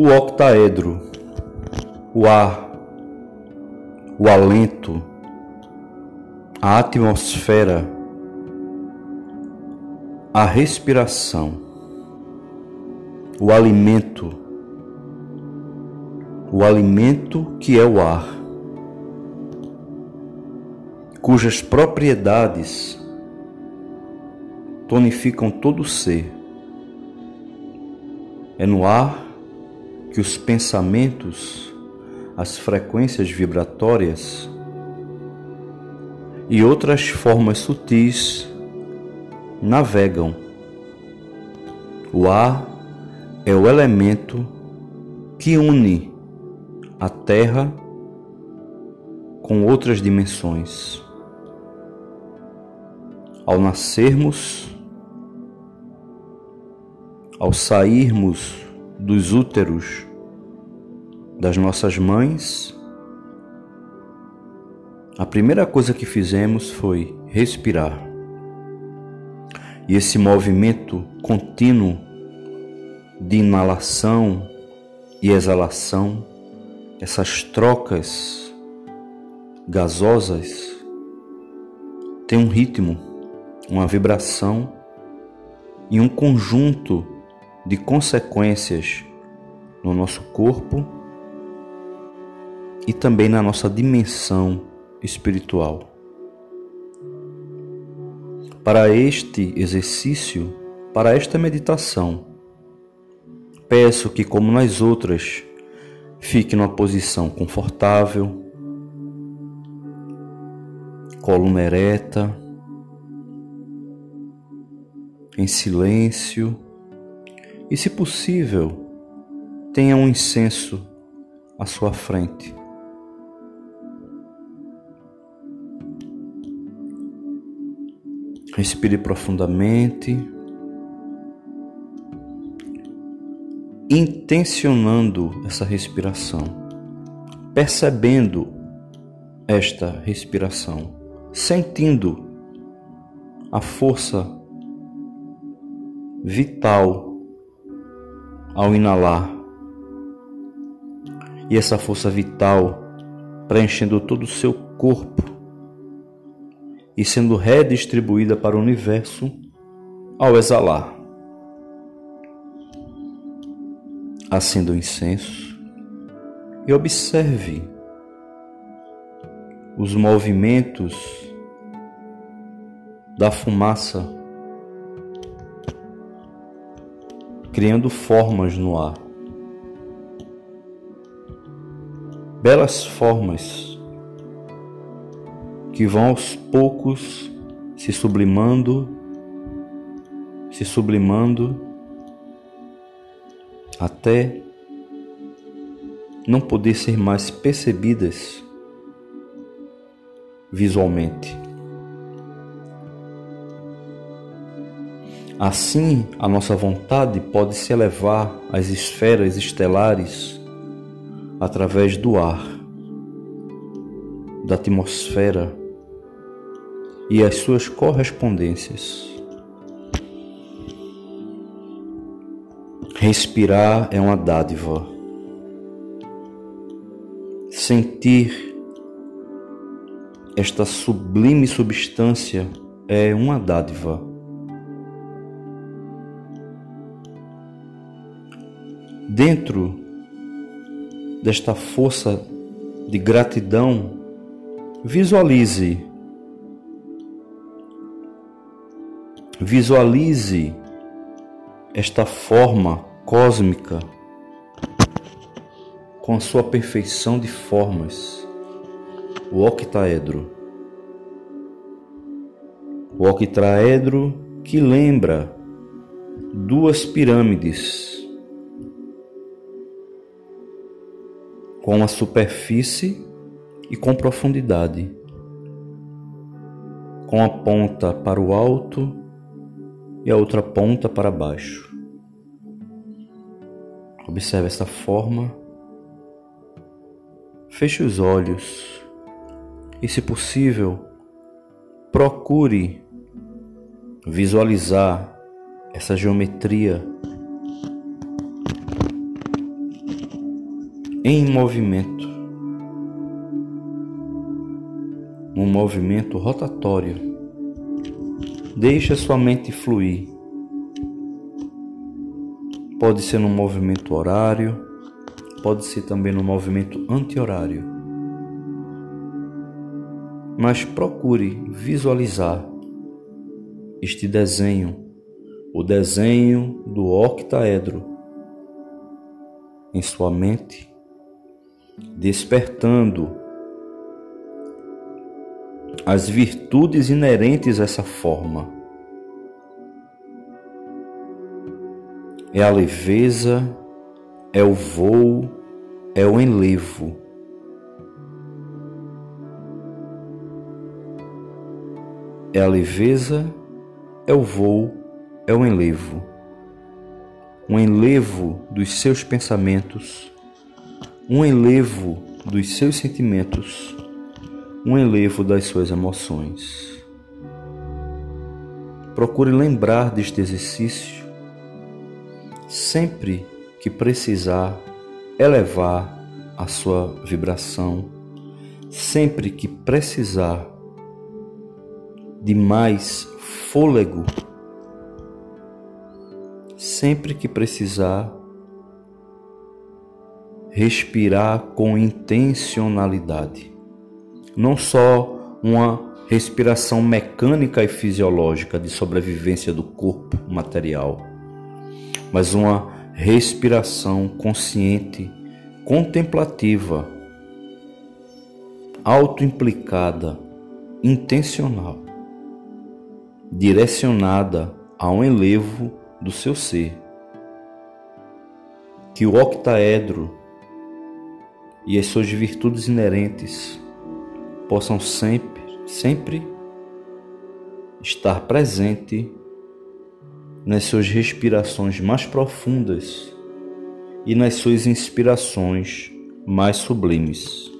o octaedro, o ar, o alento, a atmosfera, a respiração, o alimento, o alimento que é o ar, cujas propriedades tonificam todo o ser. É no ar que os pensamentos, as frequências vibratórias e outras formas sutis navegam. O ar é o elemento que une a Terra com outras dimensões. Ao nascermos, ao sairmos dos úteros das nossas mães, a primeira coisa que fizemos foi respirar. E esse movimento contínuo de inalação e exalação, essas trocas gasosas, tem um ritmo, uma vibração e um conjunto de consequências no nosso corpo e também na nossa dimensão espiritual. Para este exercício, para esta meditação, peço que, como nas outras, fique numa posição confortável, coluna ereta, em silêncio e, se possível, tenha um incenso à sua frente. Respire profundamente, intencionando essa respiração, percebendo esta respiração, sentindo a força vital ao inalar. E essa força vital preenchendo todo o seu corpo e sendo redistribuída para o universo ao exalar. Acenda o incenso e observe os movimentos da fumaça criando formas no ar. Belas formas que vão aos poucos se sublimando, se sublimando até não poder ser mais percebidas visualmente. Assim, a nossa vontade pode se elevar às esferas estelares através do ar, da atmosfera e as suas correspondências. Respirar é uma dádiva. Sentir esta sublime substância é uma dádiva. Dentro desta força de gratidão, visualize. Visualize esta forma cósmica com a sua perfeição de formas, o octaedro. O octaedro que lembra duas pirâmides com a superfície e com profundidade, com a ponta para o alto e a outra ponta para baixo. Observe essa forma. Feche os olhos e, se possível, procure visualizar essa geometria em movimento, um movimento rotatório. Deixe a sua mente fluir. Pode ser num movimento horário, pode ser também no movimento anti-horário. Mas procure visualizar este desenho, o desenho do octaedro, em sua mente, despertando as virtudes inerentes a essa forma. É a leveza, é o voo, é o enlevo. É a leveza, é o voo, é o enlevo. Um enlevo dos seus pensamentos, um enlevo dos seus sentimentos, um enlevo das suas emoções. Procure lembrar deste exercício sempre que precisar elevar a sua vibração sempre que precisar de mais fôlego, sempre que precisar respirar com intencionalidade, não só uma respiração mecânica e fisiológica de sobrevivência do corpo material, mas uma respiração consciente, contemplativa, autoimplicada, intencional, direcionada a um elevo do seu ser. Que o octaedro e as suas virtudes inerentes possam sempre, sempre estar presente nas suas respirações mais profundas e nas suas inspirações mais sublimes.